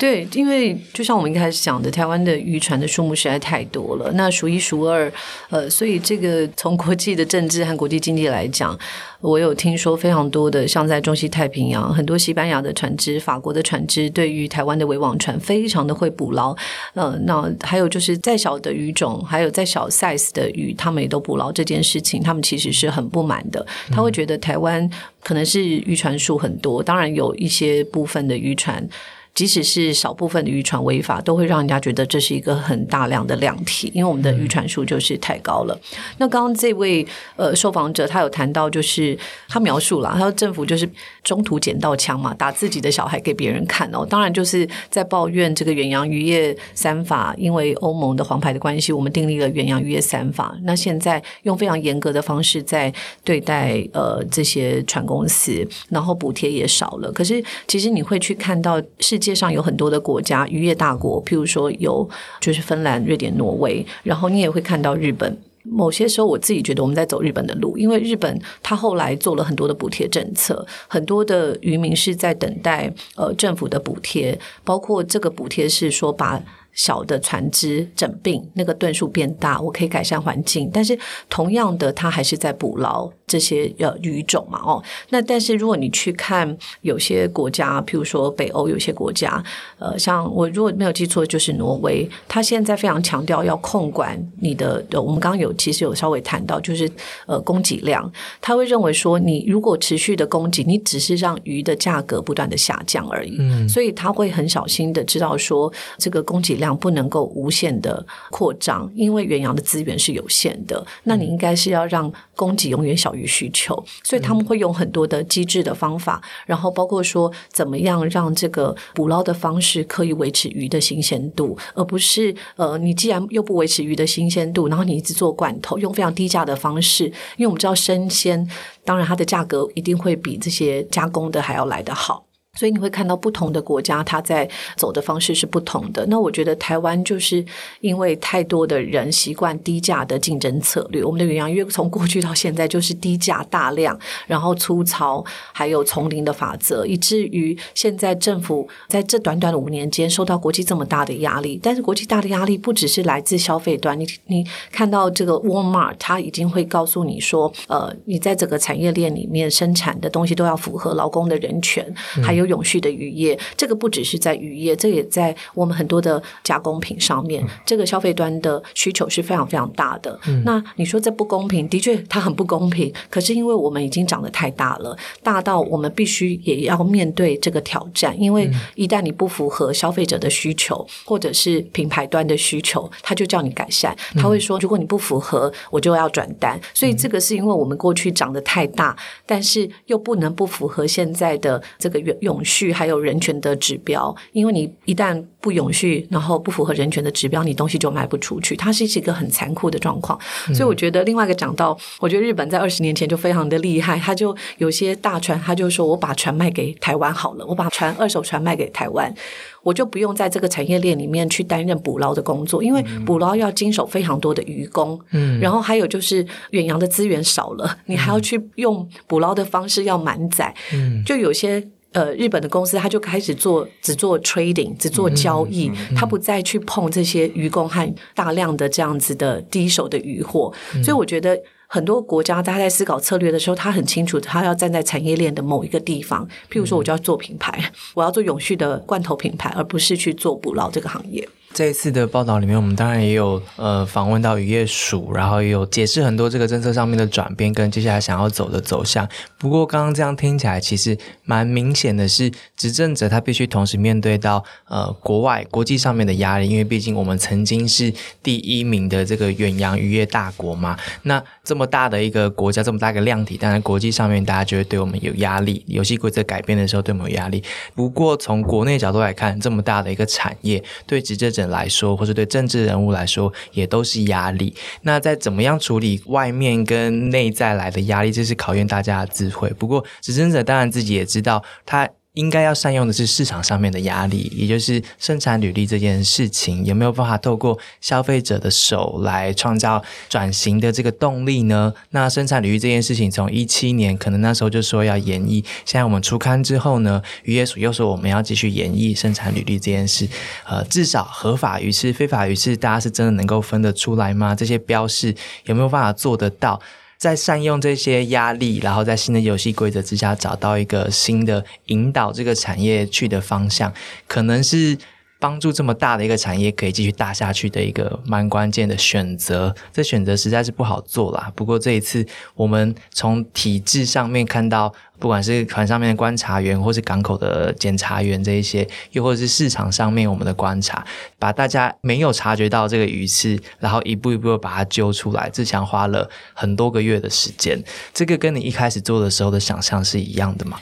对，因为就像我们一开始讲的，台湾的渔船的数目实在太多了，那数一数二，呃，所以这个从国际的政治和国际经济来讲，我有听说非常多的，像在中西太平洋，很多西班牙的船只、法国的船只，对于台湾的围网船非常的会捕捞，呃，那还有就是再小的鱼种，还有再小 size 的鱼，他们也都捕捞这件事情，他们其实是很不满的，他会觉得台湾可能是渔船数很多，当然有一些部分的渔船。即使是少部分的渔船违法，都会让人家觉得这是一个很大量的量体，因为我们的渔船数就是太高了。那刚刚这位呃受访者他有谈到，就是他描述了，他说政府就是中途捡到枪嘛，打自己的小孩给别人看哦。当然就是在抱怨这个远洋渔业三法，因为欧盟的黄牌的关系，我们订立了远洋渔业三法。那现在用非常严格的方式在对待呃这些船公司，然后补贴也少了。可是其实你会去看到是。世界上有很多的国家渔业大国，譬如说有就是芬兰、瑞典、挪威，然后你也会看到日本。某些时候，我自己觉得我们在走日本的路，因为日本它后来做了很多的补贴政策，很多的渔民是在等待呃政府的补贴，包括这个补贴是说把。小的船只整病，那个吨数变大，我可以改善环境。但是同样的，它还是在捕捞这些呃鱼种嘛，哦。那但是如果你去看有些国家，譬如说北欧有些国家，呃，像我如果没有记错，就是挪威，他现在非常强调要控管你的。我们刚刚有其实有稍微谈到，就是呃供给量，他会认为说，你如果持续的供给，你只是让鱼的价格不断的下降而已。嗯，所以他会很小心的知道说这个供给。量不能够无限的扩张，因为远洋的资源是有限的。那你应该是要让供给永远小于需求，所以他们会用很多的机制的方法，然后包括说怎么样让这个捕捞的方式可以维持鱼的新鲜度，而不是呃，你既然又不维持鱼的新鲜度，然后你一直做罐头，用非常低价的方式，因为我们知道生鲜，当然它的价格一定会比这些加工的还要来得好。所以你会看到不同的国家，它在走的方式是不同的。那我觉得台湾就是因为太多的人习惯低价的竞争策略，我们的远洋约从过去到现在就是低价大量，然后粗糙，还有丛林的法则，以至于现在政府在这短短的五年间受到国际这么大的压力。但是国际大的压力不只是来自消费端，你你看到这个 Walmart，它已经会告诉你说，呃，你在整个产业链里面生产的东西都要符合劳工的人权，还有。永续的渔业，这个不只是在渔业，这也在我们很多的加工品上面。这个消费端的需求是非常非常大的。那你说这不公平？的确，它很不公平。可是因为我们已经长得太大了，大到我们必须也要面对这个挑战。因为一旦你不符合消费者的需求，或者是品牌端的需求，他就叫你改善。他会说，如果你不符合，我就要转单。所以这个是因为我们过去长得太大，但是又不能不符合现在的这个用用。续还有人权的指标，因为你一旦不永续，然后不符合人权的指标，你东西就卖不出去。它是一个很残酷的状况，所以我觉得另外一个讲到，我觉得日本在二十年前就非常的厉害，他就有些大船，他就说我把船卖给台湾好了，我把船二手船卖给台湾，我就不用在这个产业链里面去担任捕捞的工作，因为捕捞要经手非常多的渔工，嗯，然后还有就是远洋的资源少了，你还要去用捕捞的方式要满载，嗯，就有些。呃，日本的公司他就开始做只做 trading，只做交易，他不再去碰这些渔工和大量的这样子的第一手的渔货。所以我觉得很多国家他在思考策略的时候，他很清楚他要站在产业链的某一个地方。譬如说，我就要做品牌，我要做永续的罐头品牌，而不是去做捕捞这个行业。这一次的报道里面，我们当然也有呃访问到渔业署，然后也有解释很多这个政策上面的转变跟接下来想要走的走向。不过刚刚这样听起来，其实蛮明显的是，执政者他必须同时面对到呃国外国际上面的压力，因为毕竟我们曾经是第一名的这个远洋渔业大国嘛。那这么大的一个国家，这么大一个量体，当然国际上面大家就会对我们有压力，游戏规则改变的时候对我们有压力。不过从国内角度来看，这么大的一个产业对执政者。来说，或是对政治人物来说，也都是压力。那在怎么样处理外面跟内在来的压力，这是考验大家的智慧。不过，执政者当然自己也知道，他应该要善用的是市场上面的压力，也就是生产履历这件事情，有没有办法透过消费者的手来创造转型的这个动力呢？那生产履历这件事情，从一七年可能那时候就说要演绎，现在我们出刊之后呢，渔业署又说我们要继续演绎生产履历这件事。呃，至少合法鱼翅、非法鱼翅，大家是真的能够分得出来吗？这些标示有没有办法做得到？在善用这些压力，然后在新的游戏规则之下，找到一个新的引导这个产业去的方向，可能是帮助这么大的一个产业可以继续大下去的一个蛮关键的选择。这选择实在是不好做啦。不过这一次，我们从体制上面看到。不管是船上面的观察员，或是港口的检查员这一些，又或者是市场上面我们的观察，把大家没有察觉到这个鱼刺，然后一步一步把它揪出来。志强花了很多个月的时间，这个跟你一开始做的时候的想象是一样的吗？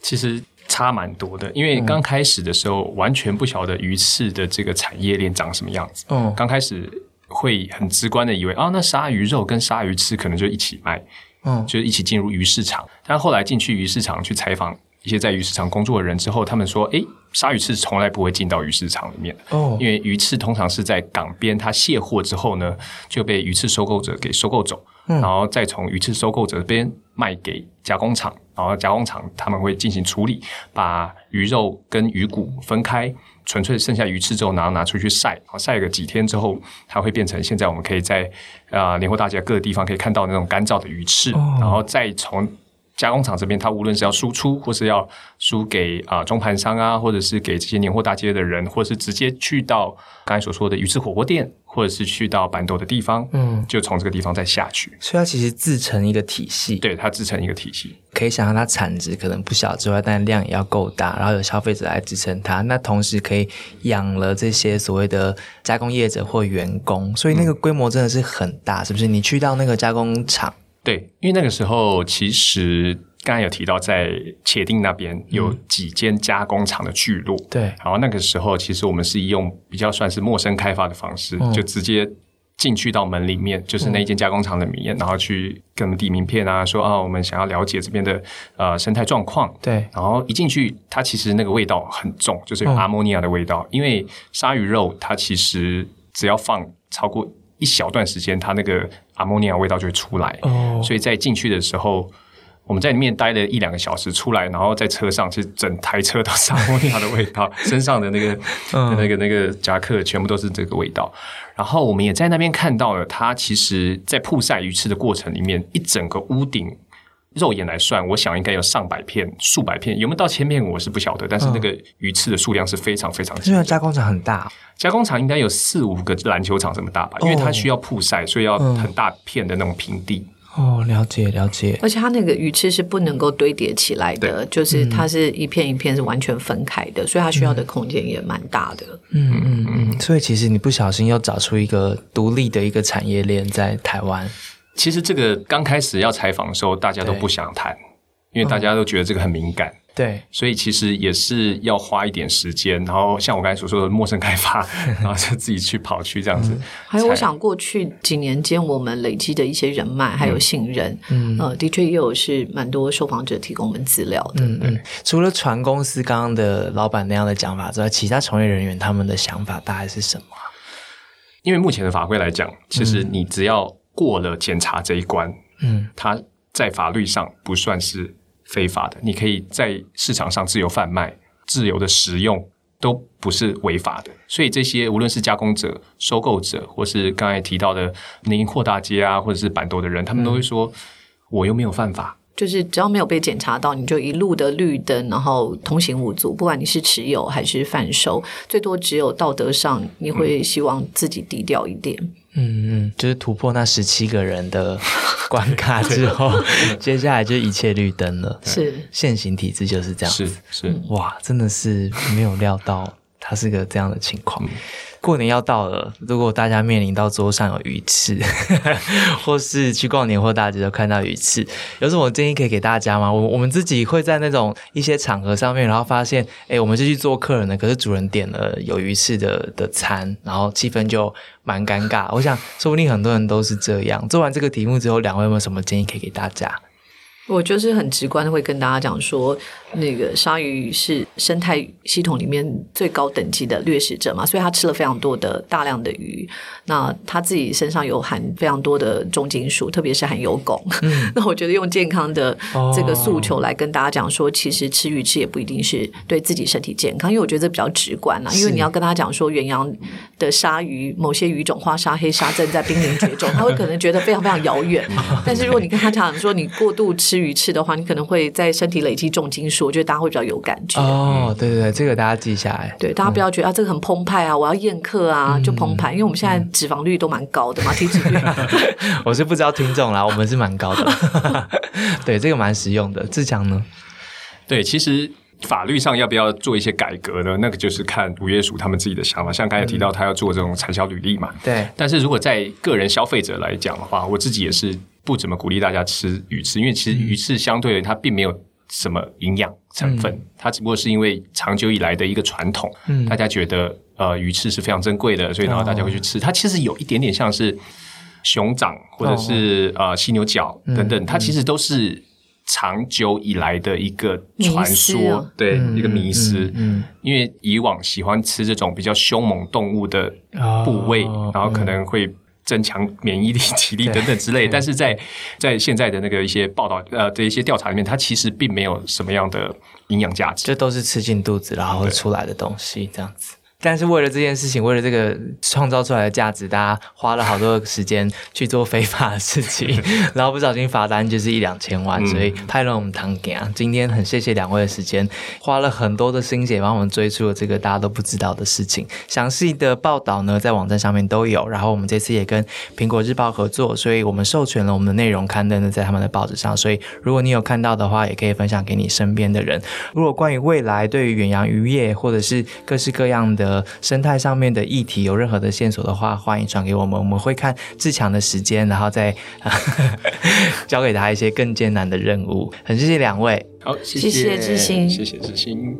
其实差蛮多的，因为刚开始的时候完全不晓得鱼翅的这个产业链长什么样子。嗯，刚开始会很直观的以为啊，那鲨鱼肉跟鲨鱼翅可能就一起卖。嗯，就是一起进入鱼市场，但后来进去鱼市场去采访一些在鱼市场工作的人之后，他们说，哎，鲨鱼翅从来不会进到鱼市场里面，哦，因为鱼翅通常是在港边，它卸货之后呢，就被鱼翅收购者给收购走，然后再从鱼翅收购者这边卖给加工厂，然后加工厂他们会进行处理，把鱼肉跟鱼骨分开。纯粹剩下鱼翅之后，然后拿出去晒，好晒个几天之后，它会变成现在我们可以在啊年货大街各个地方可以看到那种干燥的鱼翅，然后再从。加工厂这边，它无论是要输出，或是要输给啊中盘商啊，或者是给这些年货大街的人，或者是直接去到刚才所说的鱼翅火锅店，或者是去到板豆的地方，嗯，就从这个地方再下去。所以它其实自成一个体系，对，它自成一个体系。可以想象它产值可能不小之外，但量也要够大，然后有消费者来支撑它。那同时可以养了这些所谓的加工业者或员工，所以那个规模真的是很大，是不是？你去到那个加工厂。对，因为那个时候其实刚才有提到，在茄定那边有几间加工厂的聚落。对，然后那个时候其实我们是用比较算是陌生开发的方式，就直接进去到门里面，就是那一间加工厂的里面，然后去跟他们递名片啊，说啊，我们想要了解这边的呃生态状况。对，然后一进去，它其实那个味道很重，就是有阿莫尼亚的味道，因为鲨鱼肉它其实只要放超过。一小段时间，它那个阿莫尼亚味道就会出来，所以在进去的时候，我们在里面待了一两个小时，出来，然后在车上，其实整台车都是阿莫尼亚的味道，身上的那个、那个、那个夹克全部都是这个味道。然后我们也在那边看到了，它其实在曝晒鱼翅的过程里面，一整个屋顶。肉眼来算，我想应该有上百片、数百片，有没有到千片我是不晓得。但是那个鱼翅的数量是非常非常。因为加工厂很大，加工厂应该有四五个篮球场这么大吧？因为它需要曝晒，所以要很大片的那种平地。哦，了解了解。而且它那个鱼翅是不能够堆叠起来的，就是它是一片一片是完全分开的，所以它需要的空间也蛮大的。嗯嗯嗯。所以其实你不小心又找出一个独立的一个产业链在台湾。其实这个刚开始要采访的时候，大家都不想谈，因为大家都觉得这个很敏感。对，所以其实也是要花一点时间。然后像我刚才所说的陌生开发，然后就自己去跑去这样子。还有，我想过去几年间我们累积的一些人脉还有信任，嗯，呃，的确也有是蛮多受访者提供我们资料的。嗯嗯。除了船公司刚刚的老板那样的讲法之外，其他从业人员他们的想法大概是什么？因为目前的法规来讲，其实你只要。过了检查这一关，嗯，它在法律上不算是非法的，你可以在市场上自由贩卖、自由的食用，都不是违法的。所以这些无论是加工者、收购者，或是刚才提到的宁扩大街啊，或者是板多的人，他们都会说，我又没有犯法。就是只要没有被检查到，你就一路的绿灯，然后通行无阻。不管你是持有还是贩售，最多只有道德上你会希望自己低调一点。嗯嗯嗯，就是突破那十七个人的关卡之后，接下来就一切绿灯了。是现行体制就是这样。是是，哇，真的是没有料到它是个这样的情况。过年要到了，如果大家面临到桌上有鱼翅，或是去逛年货大街都看到鱼翅，有什么建议可以给大家吗？我我们自己会在那种一些场合上面，然后发现，哎，我们是去做客人的，可是主人点了有鱼翅的的餐，然后气氛就蛮尴尬。我想，说不定很多人都是这样。做完这个题目之后，两位有没有什么建议可以给大家？我就是很直观的会跟大家讲说，那个鲨鱼是生态系统里面最高等级的掠食者嘛，所以它吃了非常多的大量的鱼。那它自己身上有含非常多的重金属，特别是含有汞。那我觉得用健康的这个诉求来跟大家讲说，其实吃鱼吃也不一定是对自己身体健康，因为我觉得这比较直观啦。因为你要跟他讲说，远洋的鲨鱼某些鱼种花鲨、黑鲨正在濒临绝种，他会可能觉得非常非常遥远。但是如果你跟他讲说，你过度吃鱼翅的话，你可能会在身体累积重金属，我觉得大家会比较有感觉。哦，对对对，这个大家记下来。对，大家不要觉得啊，这个很澎湃啊，我要宴客啊，就澎湃。因为我们现在脂肪率都蛮高的嘛，体脂率。我是不知道听众啦，我们是蛮高的。对，这个蛮实用的。志强呢？对，其实法律上要不要做一些改革呢？那个就是看五月署他们自己的想法。像刚才提到，他要做这种产销履历嘛。对。但是如果在个人消费者来讲的话，我自己也是不怎么鼓励大家吃鱼翅，因为其实鱼翅相对它并没有什么营养成分，它只不过是因为长久以来的一个传统，大家觉得呃鱼翅是非常珍贵的，所以然后大家会去吃。它其实有一点点像是熊掌或者是呃犀牛角等等，它其实都是。长久以来的一个传说，对一个迷思。嗯，因为以往喜欢吃这种比较凶猛动物的部位，然后可能会增强免疫力、体力等等之类。但是在在现在的那个一些报道呃的一些调查里面，它其实并没有什么样的营养价值，这都是吃进肚子然后会出来的东西，这样子。但是为了这件事情，为了这个创造出来的价值，大家花了好多时间去做非法的事情，然后不小心罚单就是一两千万，所以派了我们堂给啊。今天很谢谢两位的时间，花了很多的心血帮我们追出了这个大家都不知道的事情。详细的报道呢，在网站上面都有。然后我们这次也跟苹果日报合作，所以我们授权了我们的内容刊登的在他们的报纸上。所以如果你有看到的话，也可以分享给你身边的人。如果关于未来对于远洋渔业或者是各式各样的生态上面的议题有任何的线索的话，欢迎传给我们，我们会看自强的时间，然后再 交给他一些更艰难的任务。很谢谢两位，好，谢谢志兴，谢谢志兴。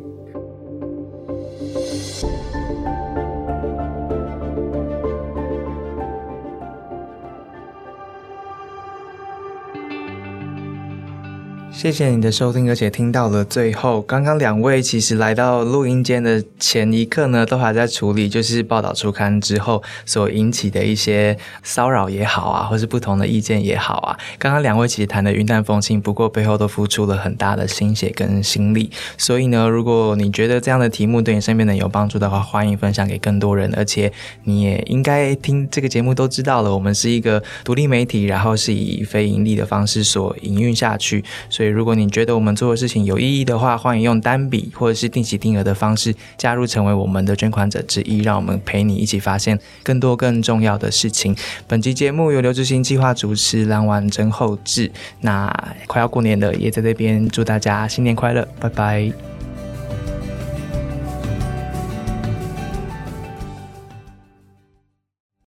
谢谢你的收听，而且听到了最后。刚刚两位其实来到录音间的前一刻呢，都还在处理，就是报道出刊之后所引起的一些骚扰也好啊，或是不同的意见也好啊。刚刚两位其实谈的云淡风轻，不过背后都付出了很大的心血跟心力。所以呢，如果你觉得这样的题目对你身边的人有帮助的话，欢迎分享给更多人。而且你也应该听这个节目都知道了，我们是一个独立媒体，然后是以非盈利的方式所营运下去，所以。如果你觉得我们做的事情有意义的话，欢迎用单笔或者是定期定额的方式加入，成为我们的捐款者之一，让我们陪你一起发现更多更重要的事情。本期节目由刘志新计划主持，蓝丸真后制。那快要过年了，也在这边祝大家新年快乐，拜拜。